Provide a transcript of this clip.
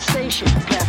Station.